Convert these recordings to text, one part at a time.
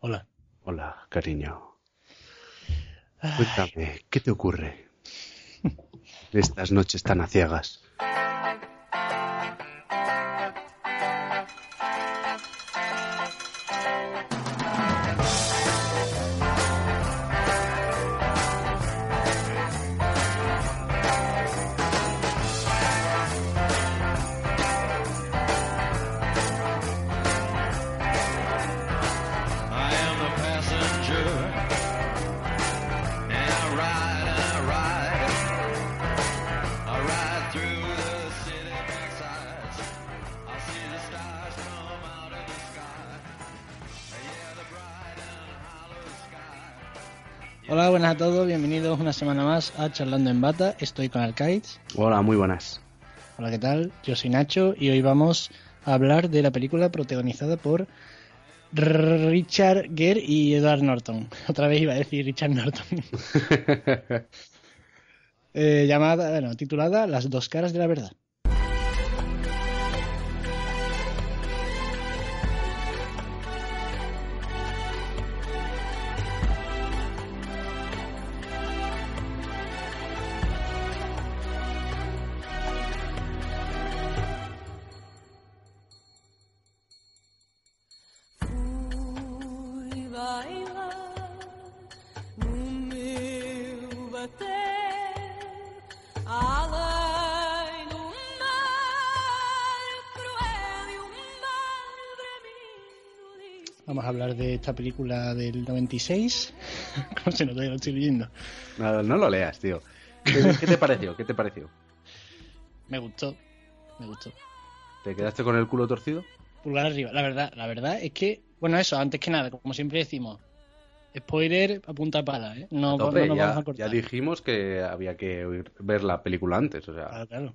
Hola. Hola, cariño. Cuéntame, ¿qué te ocurre? Estas noches tan aciagas. Buenas a todos, bienvenidos una semana más a Charlando en Bata. Estoy con Alkites. Hola, muy buenas. Hola, ¿qué tal? Yo soy Nacho y hoy vamos a hablar de la película protagonizada por Richard Gere y Edward Norton. Otra vez iba a decir Richard Norton. Eh, llamada, bueno, titulada Las dos caras de la verdad. Hablar de esta película del 96. ¿Cómo se nota? Ya lo estoy leyendo. No, no lo leas, tío. ¿Qué, qué te pareció? ¿Qué te pareció? Me gustó. Me gustó. ¿Te quedaste con el culo torcido? Pulgar arriba. La verdad, la verdad es que, bueno, eso, antes que nada, como siempre decimos, spoiler a punta pala, ¿eh? No, A tope, no nos ya, vamos a cortar. ya dijimos que había que ver la película antes, o sea, Claro, claro.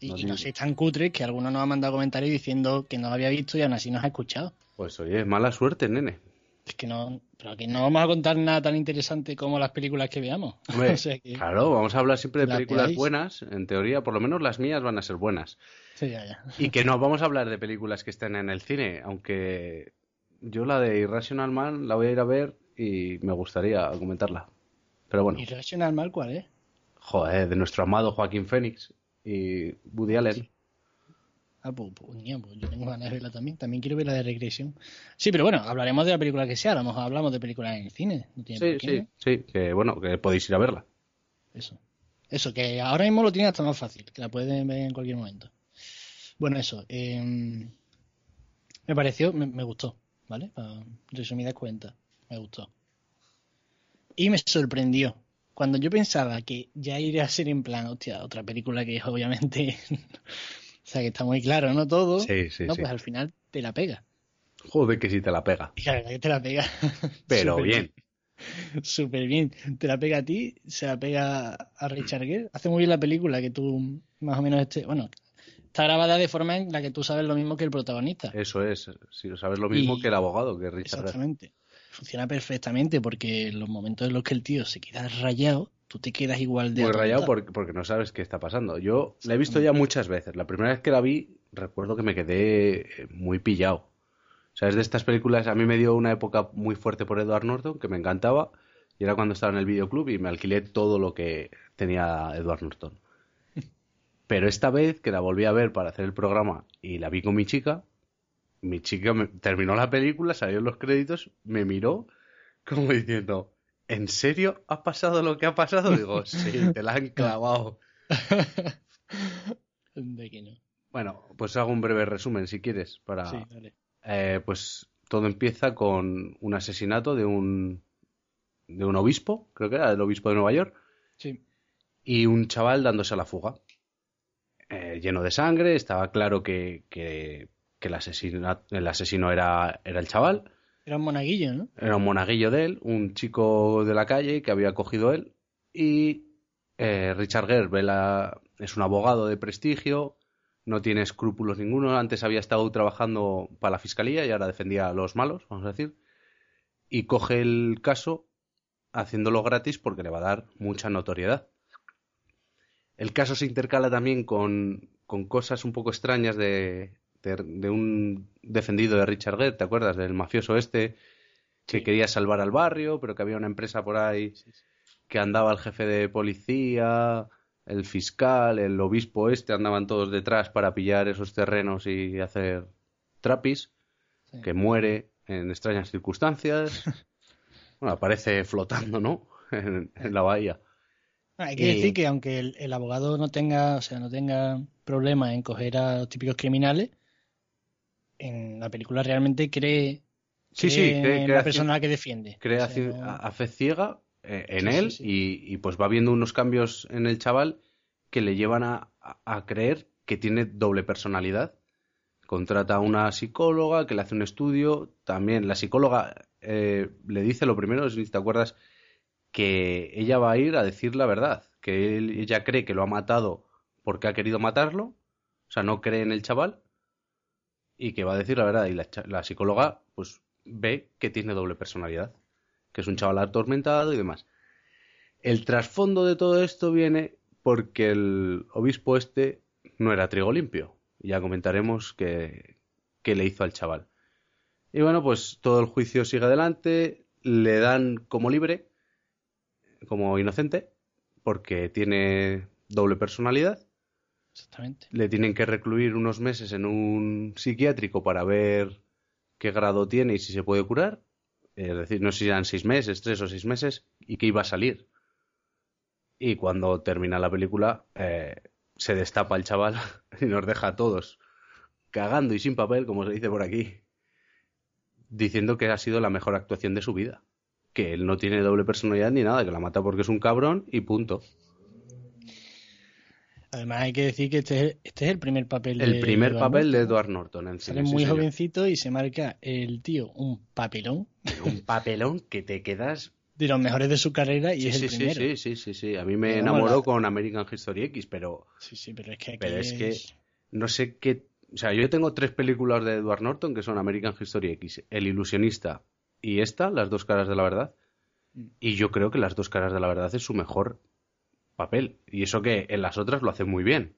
Y No y digo. no sé, tan cutre que alguno nos ha mandado comentarios diciendo que no lo había visto y aún así nos ha escuchado. pues oye, mala suerte, nene. Es que no, pero que no vamos a contar nada tan interesante como las películas que veamos. Hombre, o sea que, Claro, vamos a hablar siempre de La películas buenas, en teoría, por lo menos las mías van a ser buenas. sí, ya, ya. Y que no vamos a hablar de películas que estén en el cine, aunque yo la de Irrational Man la voy a ir a ver y me gustaría comentarla. Pero bueno, Irrational Mal, ¿cuál es? joder, de nuestro amado Joaquín Phoenix y Woody Allen. Ah, pues, pues, pues yo tengo ganas de verla también. También quiero ver la de Regresión. Sí, pero bueno, hablaremos de la película que sea. A lo mejor hablamos de películas en el cine. No tiene Sí, por qué, sí, ¿no? sí, que bueno, que podéis ir a verla. Eso. Eso, que ahora mismo lo tiene hasta más fácil, que la pueden ver en cualquier momento. Bueno, eso. eh, me pareció, me, me gustó, ¿vale? Para resumidas cuentas, me gustó. Y me sorprendió. Cuando yo pensaba que ya iría a ser en plan, hostia, otra película que es obviamente. o sea, que está muy claro, ¿no? Todo. Sí, sí, no, sí. pues al final te la pega. Joder, que si te la pega. Y la verdad que te la pega. Pero Súper bien. Súper bien. Te la pega a ti, se la pega a Richard Gere. Hace muy bien la película que tú más o menos este, bueno, está grabada de forma en la que tú sabes lo mismo que el protagonista. Eso es, si sabes lo mismo Y- que el abogado, que Richard. Exactamente. Funciona perfectamente porque en los momentos en los que el tío se queda rayado, tú te quedas igual de Muy rayado porque, porque no sabes qué está pasando. Yo la he visto ya muchas veces. La primera vez que la vi, recuerdo que me quedé eh, muy pillado. O sea, es de estas películas, a mí me dio una época muy fuerte por Edward Norton, que me encantaba, y era cuando estaba en el videoclub y me alquilé todo lo que tenía Edward Norton. Pero esta vez que la volví a ver para hacer el programa y la vi con mi chica, mi chica me- terminó la película, salieron los créditos, me miró como diciendo, ¿en serio ha pasado lo que ha pasado? Digo, sí, te la han clavado. De que no. Bueno, pues hago un breve resumen si quieres para... Sí, dale. Eh, pues todo empieza con un asesinato de un de un obispo, creo que era el obispo de Nueva York, Sí. y un chaval dándose a la fuga. Eh, lleno de sangre, estaba claro que, que, que el, asesina- el asesino era, era el chaval. Era un monaguillo, ¿no? Era un monaguillo de él, un chico de la calle que había cogido él. Y eh, Richard Gere es un abogado de prestigio, no tiene escrúpulos ninguno. Antes había estado trabajando para la fiscalía y ahora defendía a los malos, vamos a decir. Y coge el caso haciéndolo gratis porque le va a dar mucha notoriedad. El caso se intercala también con, con cosas un poco extrañas de, de, de un defendido de Richard Gere, ¿te acuerdas? Del mafioso este que quería salvar al barrio, pero que había una empresa por ahí que andaba el jefe de policía, el fiscal, el obispo este, andaban todos detrás para pillar esos terrenos y hacer trapis, que muere en extrañas circunstancias. bueno, aparece flotando, ¿no? en, en la bahía. Hay que decir que aunque el, el abogado no tenga, o sea, no tenga problema en coger a los típicos criminales, en la película realmente cree, Sí, sí, cree cree- en cree la persona que defiende. crea O sea, no- a, fe ciega eh, en Sí, sí, él sí. Y, y, pues va viendo unos cambios en el chaval que le llevan a, a- a creer que tiene doble personalidad. Contrata a una psicóloga que le hace un estudio. También la psicóloga eh, le dice lo primero, si te acuerdas, que ella va a ir a decir la verdad, que él- ella cree que lo ha matado porque ha querido matarlo, o sea, no cree en el chaval y que va a decir la verdad. Y la, la psicóloga, pues, ve que tiene doble personalidad, que es un chaval atormentado y demás. El trasfondo de todo esto viene porque el obispo este no era trigo limpio. Ya comentaremos qué, qué le hizo al chaval. Y bueno, pues todo el juicio sigue adelante, le dan como libre, como inocente, porque tiene doble personalidad Exactamente. le tienen que recluir unos meses en un psiquiátrico para ver qué grado tiene y si se puede curar. Es decir, no sé si eran seis meses, tres o seis meses, y que iba a salir. Y cuando termina la película, eh, se destapa el chaval y nos deja a todos cagando y sin papel, como se dice por aquí, diciendo que ha sido la mejor actuación de su vida. Que él no tiene doble personalidad ni nada, que la mata porque es un cabrón y punto. Además hay que decir que este es, este es el primer papel El de primer Edward papel de. Edward Norton en cine, sí, muy jovencito y se marca el tío un papelón un papelón que te quedas. de los mejores de su carrera y Sí, es el sí, primero. sí, sí, sí, sí. A mí me enamoró la- con American History X, pero, Sí, sí, pero es que aquí pero es que es- no sé qué. O sea, yo tengo tres películas de Edward Norton que son American History X, El Ilusionista y esta, Las dos caras de la verdad. Mm. Y yo creo que Las dos caras de la verdad es su mejor papel. Y eso que en las otras lo hace muy bien.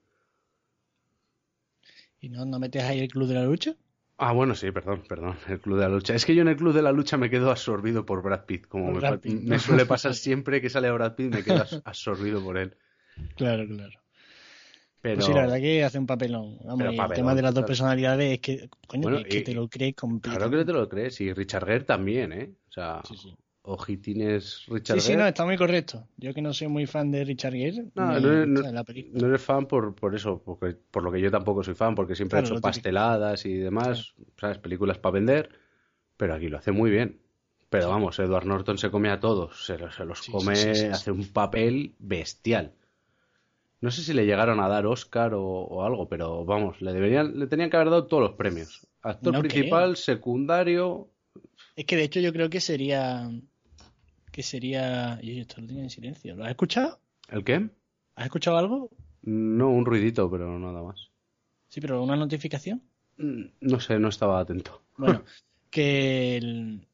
¿Y no, no metes ahí el club de la lucha? Ah, bueno, sí, perdón, perdón. El Club de la Lucha. Es que yo en el Club de la Lucha me quedo absorbido por Brad Pitt. Como me, suele pasar siempre que sale Brad Pitt, me quedo absorbido por él. Claro, claro. Pero... Pues sí, la verdad que hace un papelón. Vamos, Pero y papelón, el tema de las dos personalidades es que, coño, Bueno, que, que y- te lo crees completamente. Claro que te lo crees, y Richard Gere también, ¿eh? O sea, Sí, sí. Ojitines Richard Sí, sí, no, está muy correcto. Yo que no soy muy fan de Richard Gere, No, no, no- gusta la película. No eres fan por, por eso, porque, por lo que yo tampoco soy fan, porque siempre Claro, ha hecho típico. pasteladas y demás, ¿sabes? Películas para vender, pero aquí lo hace muy bien. Pero vamos, Edward Norton se come a todos, se, los- se los Sí, come, sí, hace un papel bestial. No sé si le llegaron a dar Oscar o, o algo, pero vamos, le deberían, le tenían que haber dado todos los premios. Actor principal, creo. secundario. Es que de hecho yo creo que sería. Que sería. Y esto lo tenía en silencio. ¿Lo has escuchado? ¿El qué? ¿Has escuchado algo? No, un ruidito, pero nada más. Sí, pero una notificación. Mm, No sé, no estaba atento. Bueno, que, el-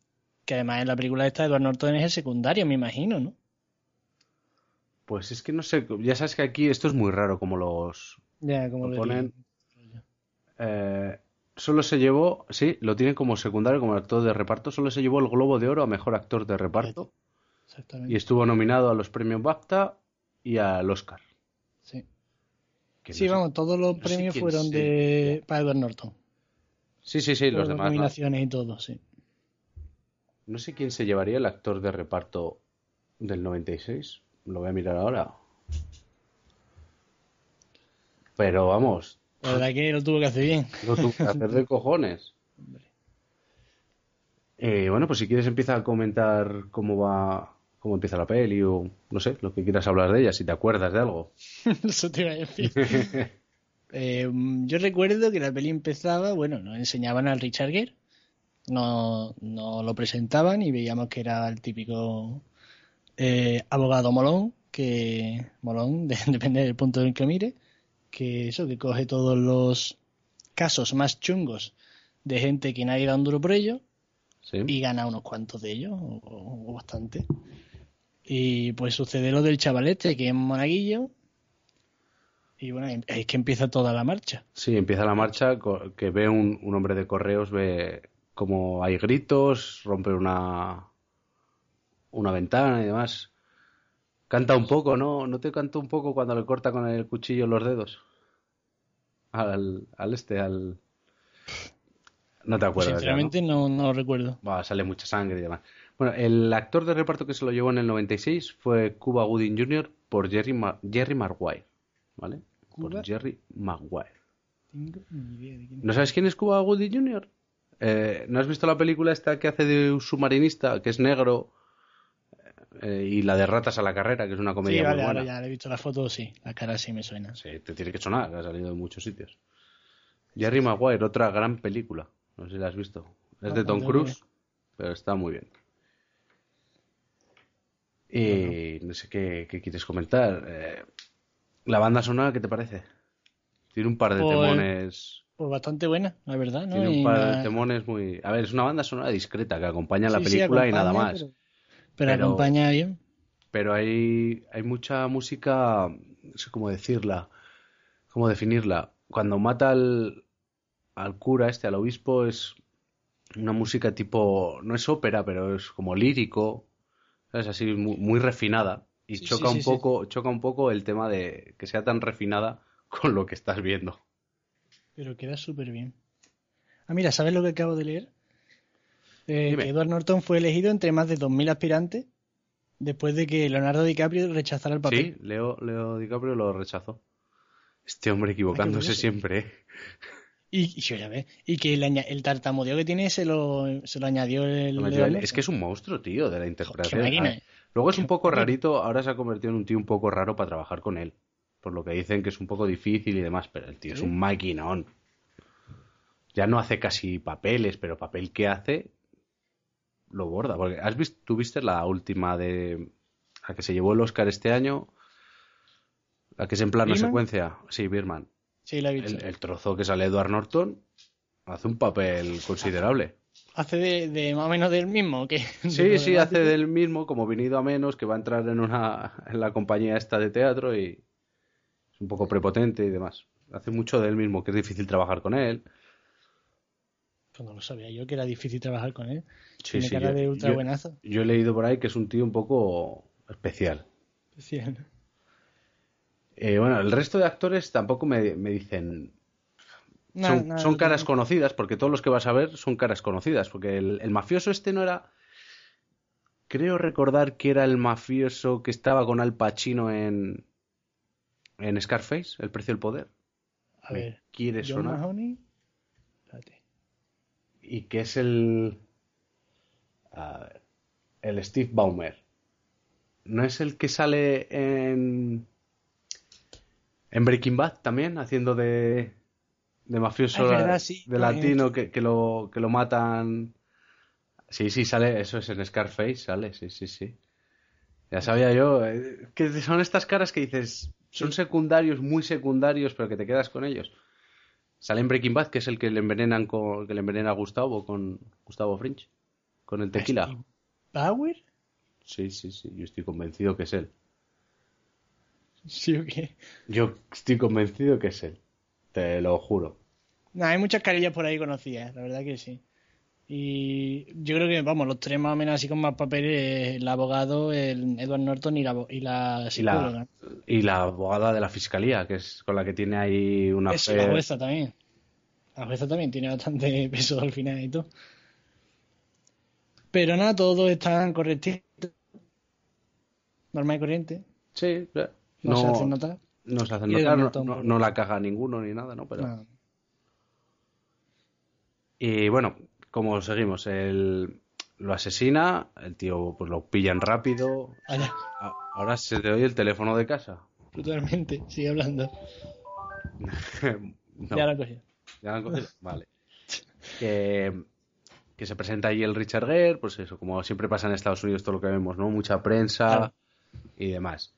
que además en la película esta Edward Norton es el secundario, me imagino, ¿no? Pues es que no sé, ya sabes que aquí esto es muy raro como los Ya, como lo lo ponen. eh, solo se llevó, sí, lo tienen como secundario, como actor de reparto, solo se llevó el Globo de Oro a Mejor Actor de Reparto Exactamente. y estuvo nominado a los premios BAFTA y al Oscar. Sí, que no Sí, sé- vamos, todos los no premios fueron de para Edward Norton. Sí, sí, sí, los demás. no. nominaciones y todo, sí. No sé quién se llevaría el actor de reparto del 96. Lo voy a mirar ahora. Pero vamos, La verdad que lo tuvo que hacer bien. Lo tuve que hacer de cojones. Eh, bueno, pues si quieres empieza a comentar cómo va, cómo empieza la peli o no sé, lo que quieras hablar de ella, si te acuerdas de algo. Eso te iba a decir. Eh, yo recuerdo que la peli empezaba, bueno, nos enseñaban al Richard Gere, no, no lo presentaban y veíamos que era el típico eh, abogado molón, que molón, de- depende del punto en que mire, que eso, que coge todos los casos más chungos de gente que nadie da un duro por ello Sí. y gana unos cuantos de ellos, o, o bastante. Y pues sucede lo del chavalete, que es monaguillo, y bueno, es que empieza toda la marcha. Sí, empieza la marcha que ve un, un hombre de correos, ve como hay gritos, rompe una, una ventana y demás. Canta un poco, ¿no? ¿No te canta un poco cuando le corta con el cuchillo los dedos? Al, al este, al... No te acuerdas. ya, ¿no? Sinceramente no, no lo recuerdo. Buah, sale mucha sangre y demás. Bueno, el actor de reparto que se lo llevó en el 96 fue Cuba Gooding Jr. por Jerry, Ma- Jerry Maguire, ¿vale? Cuba- Por Jerry Maguire. Tengo ni idea de quién ¿No sabes quién es Cuba Gooding Jr.? Eh, ¿No has visto la película esta que hace de un submarinista, que es negro, eh, y la de Ratas a la carrera, que es una comedia Sí, vale, muy ahora buena? ya le he visto la foto, sí. La cara sí me suena. Sí, te tiene que sonar, que ha salido en muchos sitios. Jerry Maguire, otra gran película. No sé si la has visto. Es de No, Tom Cruise, pero está muy bien. Y no sé qué, qué quieres comentar. Eh, la banda sonora, ¿qué te parece? Tiene un par de Pues- temones. Pues bastante buena, la verdad, ¿no? Tiene un par la- de temones muy. A ver, es una banda sonora discreta que acompaña la sí, película y nada más. Pero, pero Pero- acompaña bien. pero hay, hay mucha música, no sé cómo decirla, cómo definirla. Cuando mata al, al cura este, al obispo, es una música tipo, no es ópera, pero es como lírico, es así muy, muy refinada y Sí, choca sí, un sí, poco, choca un poco el tema de que sea tan refinada con lo que estás viendo. Pero queda súper bien. Ah, mira, ¿sabes lo que acabo de leer? Eh, que Edward Norton fue elegido entre más de 2.000 aspirantes después de que Leonardo DiCaprio rechazara el papel. Sí, Leo, Leo DiCaprio lo rechazó. Este hombre equivocándose siempre. ¿eh? Y, y, yo ya ves, y que el, el tartamudeo que tiene se lo, se lo añadió el... Es que es un monstruo, tío, de la interpretación. Ah, ¿eh? Luego es un poco rarito, ahora se ha convertido en un tío un poco raro para trabajar con él. Por lo que dicen que es un poco difícil y demás, pero el tío es un maquinón. Ya no hace casi papeles, pero papel que hace lo borda. Porque has visto, tú viste la última de la que se llevó el Oscar este año, la que es en plano secuencia. Sí, Birman. Sí, lo he visto. El, el trozo que sale Edward Norton hace un papel considerable. Hace de, de más o menos del mismo. que Sí, sí, hace del mismo, como venido a menos, que va a entrar en una en la compañía esta de teatro y es un poco prepotente y demás. Hace mucho del mismo, que es difícil trabajar con él. Pues no lo sabía yo, que era difícil trabajar con él. Sí, Tiene sí, cara yo- de ultra yo- buenazo. Yo he leído por ahí que es un tío un poco especial. ¿no? Eh, bueno, el resto de actores tampoco me, me dicen... Son, nah, son no caras conocidas, porque todos los que vas a ver son caras conocidas. Porque el, el mafioso este no era... Creo recordar que era el mafioso que estaba con Al Pacino en... En Scarface, El precio del poder. A Me ver, quiere John sonar. Mahoney. Espérate. Y que es el... a ver, el Steve Baumer. ¿No es el que sale en... En Breaking Bad también, haciendo de... De mafioso Ah, es verdad, sí. de latino que, que lo, que lo matan. Sí, sí, sale, eso es en Scarface, sale, sí, sí, sí. Ya sabía yo, eh, que son estas caras que dices, son secundarios, muy secundarios, pero que te quedas con ellos. Sale en Breaking Bad, que es el que le envenenan con, que le envenena a Gustavo con Gustavo Fringe, con el tequila. ¿Bauer? Sí, sí, sí, yo estoy convencido que es él. Sí, o qué. Yo estoy convencido que es él. Te lo juro. Nah, hay muchas carillas por ahí conocidas, la verdad que sí. Y yo creo que, vamos, los tres más o menos así con más papeles, el abogado, el Edward Norton y la, y la Y la, psicóloga. y la abogada de la fiscalía, que es con la que tiene ahí una Eso, fe- la jueza también. La jueza también tiene bastante peso al final y todo. Pero nada, todos están correctitos. Normal y corriente. Sí, No, no, se hacen notar. no se hacen notar, no, la caga ninguno ni nada, ¿no? Pero... Y bueno, como seguimos, el... lo asesina, el tío pues lo pillan rápido. Allá, A- Ahora se te oye el teléfono de casa. totalmente. Sigue hablando. No, Ya la cogí. ¿ya lo han cogido? Vale. Que que se presenta ahí el Richard Gere, pues eso, como siempre pasa en Estados Unidos todo lo que vemos, ¿no? Mucha prensa Claro. y demás.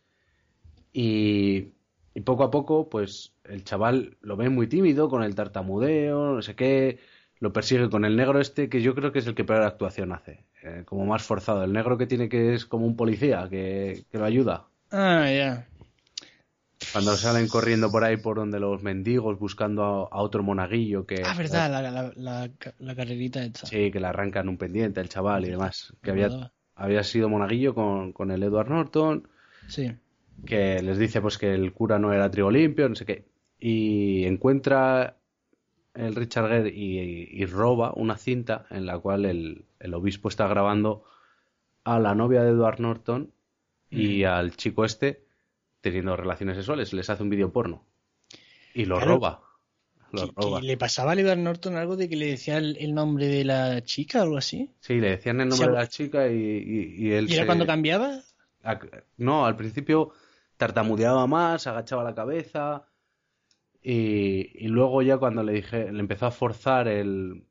Y, y poco a poco, pues el chaval lo ve muy tímido, con el tartamudeo, no sé qué, lo persigue con el negro este, que yo creo que es el que peor actuación hace, eh, como más forzado. El negro que tiene que es como un policía, que, que lo ayuda. Ah, ya. Cuando salen corriendo por ahí por donde los mendigos buscando a, a otro monaguillo que... Ah, verdad, la, la, la, la carrerita esta. Sí, que le arrancan un pendiente el chaval y demás. Que había, había sido monaguillo con, con el Edward Norton, Sí. Que les dice pues que el cura no era trigo limpio, no sé qué. Y encuentra el Richard Gere y, y roba una cinta en la cual el, el obispo está grabando a la novia de Edward Norton y al chico este teniendo relaciones sexuales. Les hace un vídeo porno. Y lo Claro. roba. Lo ¿Que- roba. que ¿Le pasaba a Edward Norton algo de que le decía el, el nombre de la chica o algo así? Sí, le decían el nombre de la chica y, y- y él ¿Y era se- cuando cambiaba? No, al principio tartamudeaba más, agachaba la cabeza y, y luego ya cuando le dije, le empezó a forzar el,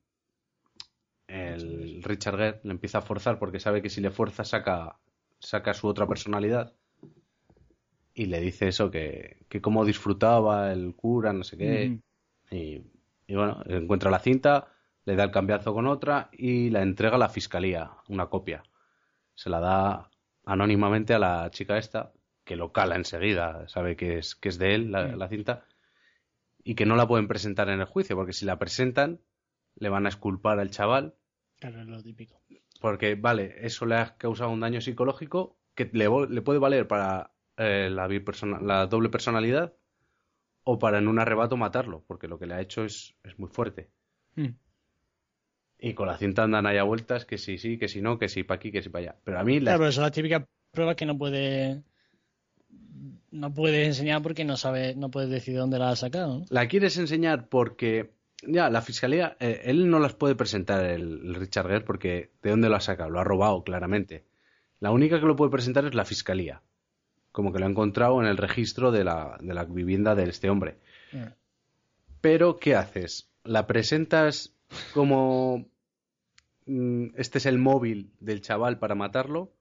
el Richard Gere, le empieza a forzar porque sabe que si le fuerza saca, saca su otra personalidad y le dice eso, que, que cómo disfrutaba el cura, no sé qué. Y, y bueno, encuentra la cinta, le da el cambiazo con otra y la entrega a la fiscalía, una copia. Se la da anónimamente a la chica esta, que lo cala enseguida, sabe que es, que es de él la, Mm. la cinta, y que no la pueden presentar en el juicio, porque si la presentan, le van a esculpar al chaval, Claro, es lo típico. porque, vale, eso le ha causado un daño psicológico que le, le puede valer para eh, la, la doble personalidad o para en un arrebato matarlo, porque lo que le ha hecho es, es muy fuerte. Mm. Y con la cinta andan ahí a vueltas, que sí, sí, que sí, no, que sí para aquí, que sí para allá. Pero a mí la- Claro, pero son las típicas pruebas que no puede no puedes enseñar porque no sabe, no puedes decir dónde las has sacado, ¿no? la quieres enseñar porque ya la fiscalía, eh, él no las puede presentar el, el Richard Gere porque ¿de dónde lo ha sacado? Lo ha robado claramente. La única que lo puede presentar es la fiscalía. Como que lo ha encontrado en el registro de la, de la vivienda de este hombre. Mm. Pero, ¿qué haces? ¿La presentas como mm, este es el móvil del chaval para matarlo?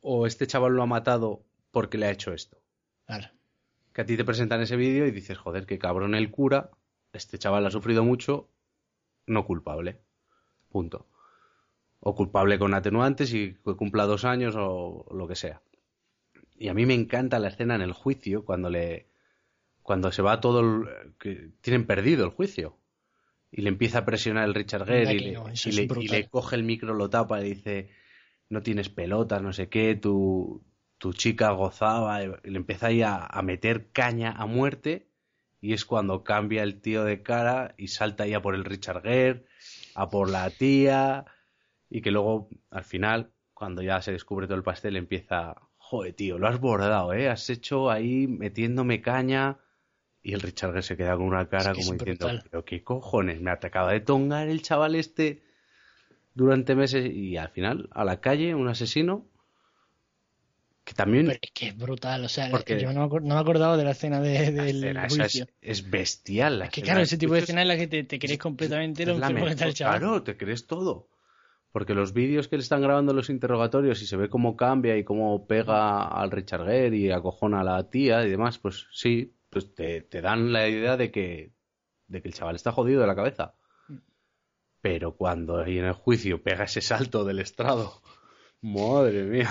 ¿O este chaval lo ha matado porque le ha hecho esto? Claro. Que a ti te presentan ese vídeo y dices, joder, qué cabrón el cura, este chaval ha sufrido mucho, no culpable. Punto. O culpable con atenuantes y que cumpla dos años o lo que sea. Y a mí me encanta la escena en el juicio cuando le cuando se va todo el, que tienen perdido el juicio y le empieza a presionar el Richard Gere y, le, no, y y coge el micro lo tapa y dice no tienes pelotas no sé qué tu tu chica gozaba y le empieza ahí a, a meter caña a muerte y es cuando cambia el tío de cara y salta ahí a por el Richard Gere a por la tía y que luego al final cuando ya se descubre todo el pastel empieza joder tío lo has bordado eh has hecho ahí metiéndome caña y el Richard Gere se queda con una cara Es que es como diciendo brutal. pero qué cojones me acaba de tongar el chaval este durante meses y al final a la calle un asesino que también Pero es que es brutal, o sea, Porque- yo no no me acordaba de la escena de- del juicio. es, es bestial la Es que escena claro, ese tipo de escena en la que te, te crees completamente lo que está el chaval. Claro, te crees todo. Porque los vídeos que le están grabando los interrogatorios y se ve cómo cambia y cómo pega al Richard Gere y acojona a la tía y demás, pues sí, pues te, te dan la idea de que, de que el chaval está jodido de la cabeza. Pero cuando ahí en el juicio pega ese salto del estrado, madre mía.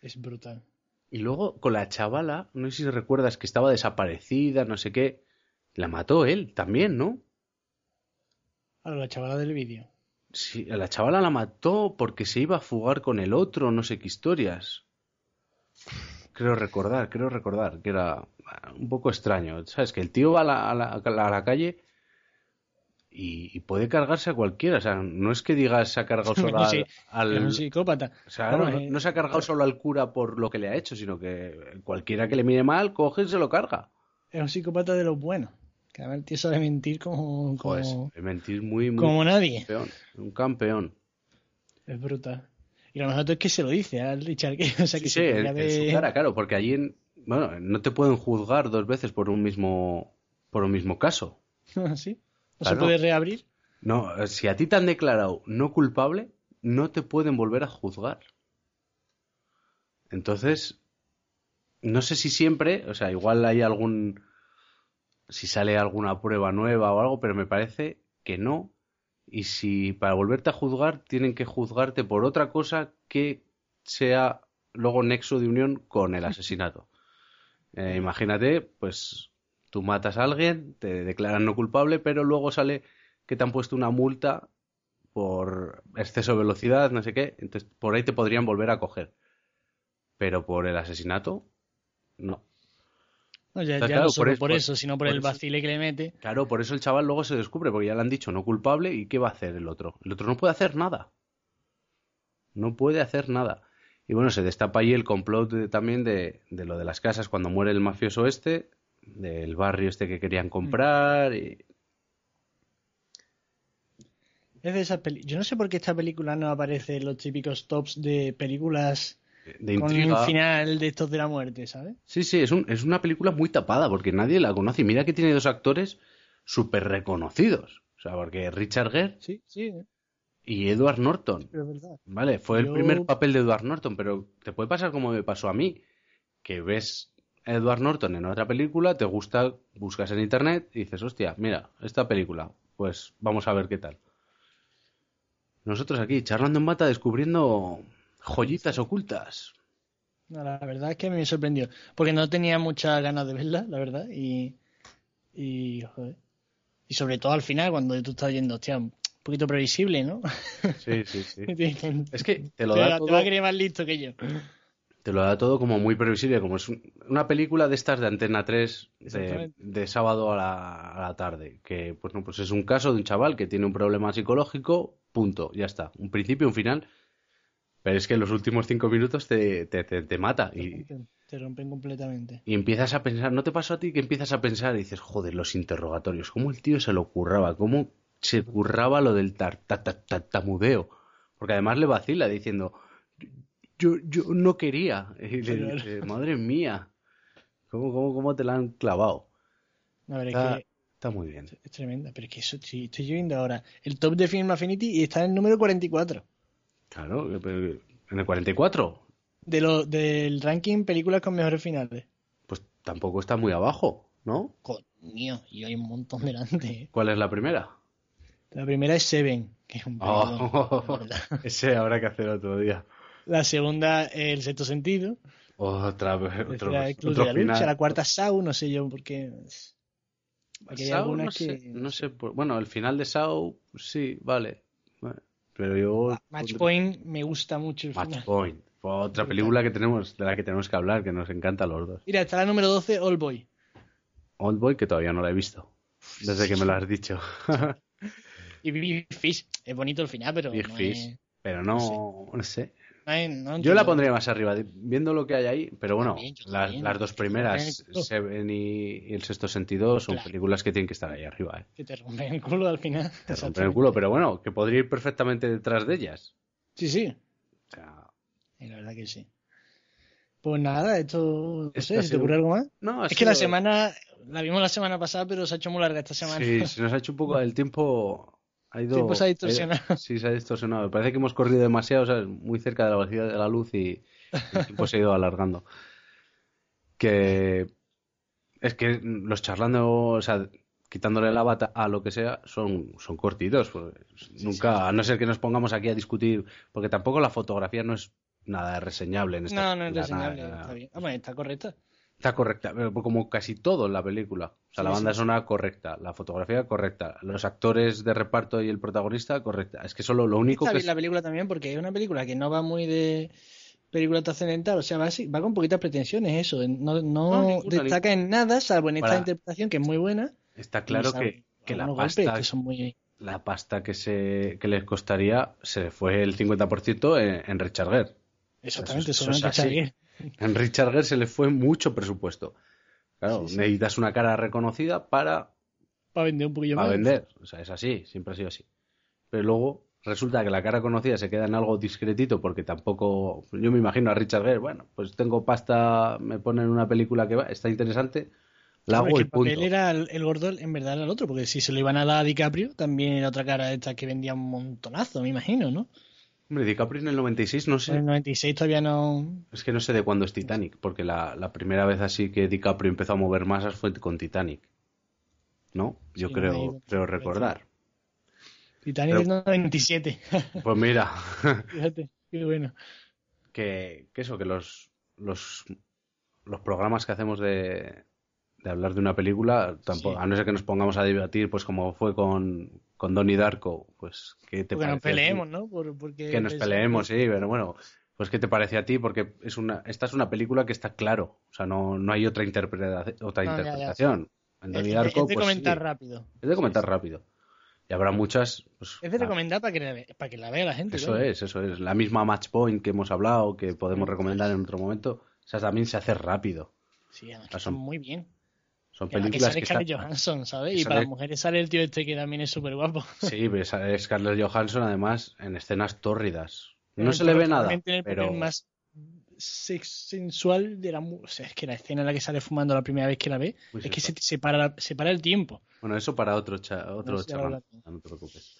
Es brutal. Y luego con la chavala, no sé si recuerdas que estaba desaparecida, no sé qué, la mató él también, ¿no? Ahora, la chavala del vídeo. Sí, a la chavala la mató porque se iba a fugar con el otro, no sé qué historias. Creo recordar, creo recordar que era un poco extraño. ¿Sabes? Que el tío va a la, a la- a la calle y, y puede cargarse a cualquiera. O sea, no es que digas se ha cargado solo Sí, al, psicópata. o sea, no, eh, no se ha cargado solo al cura por lo que le ha hecho, sino que cualquiera que le mire mal, coge y se lo carga. Es un psicópata de los buenos. Que además el tío sabe mentir como, como, Pues es mentir muy, muy como nadie. campeón. Un campeón. Es brutal. Y lo mejor es que se lo dice al Richard Gere. O sea, que Sí, se en, ponga en su de- cara, claro, porque allí en- bueno, no te pueden juzgar dos veces por un mismo por un mismo caso. ¿Sí? ¿No Claro. se puede reabrir? No, eh, si a ti te han declarado no culpable, no te pueden volver a juzgar. Entonces, no sé si siempre, o sea, igual hay algún, si sale alguna prueba nueva o algo, pero me parece que no. Y si para volverte a juzgar tienen que juzgarte por otra cosa que sea luego nexo de unión con el asesinato. Eh, imagínate, pues tú matas a alguien, te declaran no culpable, pero luego sale que te han puesto una multa por exceso de velocidad, no sé qué, entonces por ahí te podrían volver a coger. Pero por el asesinato, no. No, ya, Está ya claro, no solo por por, eso- sino por, por el vacile que le mete. Claro, por eso el chaval luego se descubre, porque ya le han dicho no culpable y ¿qué va a hacer el otro? El otro no puede hacer nada. No puede hacer nada. Y bueno, se destapa ahí el complot de- también de, de lo de las casas cuando muere el mafioso este, del barrio este que querían comprar. Y... Es de peli- Yo no sé por qué esta película no aparece en los típicos tops de películas De con un final de estos de la muerte, ¿sabes? Sí, sí, es, un- es una película muy tapada porque nadie la conoce. Y mira que tiene dos actores súper reconocidos. O sea, porque Richard Gere Sí, sí, y Edward Norton. Vale, fue el primer papel de Edward Norton, pero te puede pasar como me pasó a mí, que ves Edward Norton en otra película, te gusta, buscas en internet y dices, hostia, mira, esta película, pues vamos a ver qué tal. Nosotros aquí, charlando en bata, descubriendo joyitas ocultas. No, la verdad es que me sorprendió. Porque no tenía muchas ganas de verla, la verdad. Y, y, joder. Y sobre todo al final, cuando tú estás yendo, hostia, un poquito previsible, ¿no? Sí, sí, sí. Es que te lo te da va- te todo, va a creer más listo que yo. Te lo da todo como muy previsible, como es un- una película de estas de Antena 3 de, sábado a la, a la tarde, que pues no, pues es un caso de un chaval que tiene un problema psicológico, punto, ya está, un principio, un final, pero es que en los últimos cinco minutos te, te, te- te mata Te y, rompen, te rompen completamente. y empiezas a pensar, ¿no te pasó a ti que empiezas a pensar y dices, joder, los interrogatorios, cómo el tío se lo curraba, cómo se curraba lo del tar- ta- ta- tartamudeo? Porque además le vacila diciendo, yo, yo no quería. Y le dice, madre mía, ¿cómo, cómo, cómo te la han clavado? Es Está, que está muy bien. es tremenda. Pero es que eso, sí, estoy yo viendo ahora el top de Film Affinity y está en el número 44. Claro, pero en el 44, De lo, del ranking películas con mejores finales. pues tampoco está muy abajo, ¿no? Coño, y hay un montón delante. ¿eh? ¿Cuál es la primera? La primera es Seven, que es un Oh, ese habrá que hacer otro día. La segunda, El sexto sentido. Otra vez, La otro, tercera, El club otro de la lucha. final. La cuarta, Sau, no sé yo por qué. Aquí hay algunas no sé, que. no sé por- bueno, el final de Sao, sí, vale. Pero yo. Match Point me gusta mucho el Match final. Point. Fue otra película que tenemos, de la que tenemos que hablar, que nos encanta a los dos. Mira, está la número 12, All Boy. Old Boy, que todavía no la he visto. Desde que me lo has dicho. Y Big Fish. Es bonito el final, pero. Big no Fish. es- Pero no, no sé. no no Yo la pondría más arriba, viendo lo que hay ahí. Pero bueno, también, las, también. las dos primeras. Seven y, y El Sexto Sentido, son Claro. películas que tienen que estar ahí arriba. ¿eh? Que te rompen el culo al final. Te rompen el culo, pero bueno, que podría ir perfectamente detrás de ellas. Sí, sí. O sea, Y la verdad que sí. Pues nada, esto. No sé, ¿se te ocurre algo más? no, Es que la semana. La vimos la semana pasada, pero se ha hecho muy larga esta semana. Sí, se nos ha hecho un poco el tiempo. Ha ido, tiempo se ha ha ido- distorsionado. sí, se ha distorsionado. Parece que hemos corrido demasiado, ¿sabes? muy cerca de la velocidad de la luz y el tiempo se ha ido alargando. Que es que los charlando, o sea, quitándole la bata a lo que sea, son, son cortitos. pues, nunca, a no ser que nos pongamos aquí a discutir, porque tampoco la fotografía no es nada reseñable en esta No, no es reseñable, nada- está bien. Hombre, está correcta. Está correcta, como casi todo en la película. O sea, Sí, la banda sí, sonora correcta, la fotografía correcta, los actores de reparto y el protagonista correcta. Es que solo lo único Está que bien la película también porque es una película que no va muy de película trascendental, o sea, va, así- va con poquitas pretensiones eso, no, no, No, ninguna, destaca en nada, salvo en esta Para- interpretación que es muy buena. está claro que, que la pasta, que son muy la pasta que se que les costaría se fue el 50% en, en Richard Gere. exactamente, Eso- eso es así. En Richard Gere se le fue mucho presupuesto. Claro, Sí, sí. necesitas una cara reconocida para para vender un poquillo para más. vender. O sea, es así, siempre ha sido así. Pero luego resulta que la cara conocida se queda en algo discretito porque tampoco. Yo me imagino a Richard Gere, bueno, pues tengo pasta, me ponen una película que va, está interesante, La hago y el papel punto. era el, el gordo, en verdad era el otro, porque si se lo iban a dar a DiCaprio, también era otra cara de esta que vendía un montonazo, me imagino, ¿no? Hombre, DiCaprio en el 96, no sé. En el 96 todavía no. Es que no sé de cuándo es Titanic, porque la, la primera vez así que DiCaprio empezó a mover masas fue con Titanic. ¿No? Yo Sí, creo, no creo recordar. Titanic Pero- es del 97. Pues mira, Fíjate, qué bueno. que, que eso, que los, los, los programas que hacemos de, de hablar de una película, tampoco, Sí. a no ser que nos pongamos a debatir, pues como fue con, con Donnie Darko, pues ¿qué te nos parece a ti? peleemos, ¿no? Por, porque Que nos es- peleemos, sí, pero bueno, pues ¿qué te parece a ti? Porque es una, esta es una película que está claro, o sea, no, no hay otra, interpreta- otra No, ya, ya. interpretación. En Es, Donnie es- Darko, es de pues, comentar sí, rápido. es de comentar rápido. Y habrá muchas, pues, Es de la- recomendar para que, la, para que la vea la gente. eso es, eso es. La misma Match Point que hemos hablado, que podemos recomendar en otro momento, esa también se hace rápido. Sí, además que Ah, son muy bien. Son que películas sale que Scarlett. Johansson, ¿sabes? que Y para sale- las mujeres sale el tío este que también es súper guapo. Sí, ves a Scarlett Johansson además en escenas tórridas. No se le ve nada, pero... más sex sensual de la o sea, es que la escena en la que sale fumando la primera vez que la ve es que se, se para la- se para el tiempo Bueno, eso para otro, cha- otro No no te preocupes.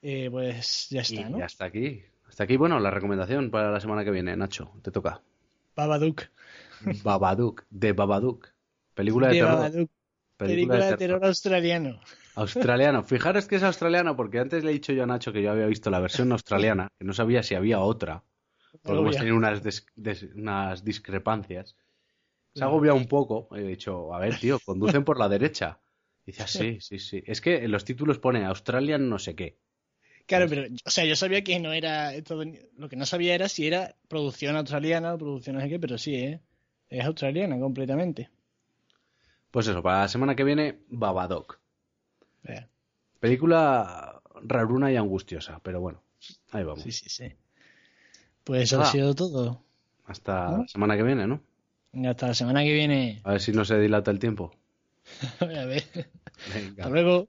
Eh, pues ya está y ¿no? hasta aquí. Hasta aquí, bueno, la recomendación para la semana que viene, Nacho, te toca. Babadook Babadook, de Babadook. Película de, terror. Película de terror australiano Australiano. Fijaros que es australiano porque antes le he dicho yo a Nacho que yo había visto la versión australiana, que no sabía si había otra. Porque hemos tenido unas, des- des- unas discrepancias. Se ha agobiado un poco. He dicho, a ver, tío, conducen por la derecha. Y dice, "Ah, sí, sí, sí. Es que en los títulos pone Australian no sé qué. claro pero o sea yo sabía que no era lo que no sabía era si era producción australiana o producción no sé qué pero sí ¿eh? es australiana completamente Pues eso, para la semana que viene, Babadook. Vea. Película raruna y angustiosa, pero bueno, ahí vamos. sí sí sí pues eso Ah. ha sido todo Hasta ¿No? la semana que viene, ¿no? hasta la semana que viene A ver si no se dilata el tiempo. a ver Venga. hasta luego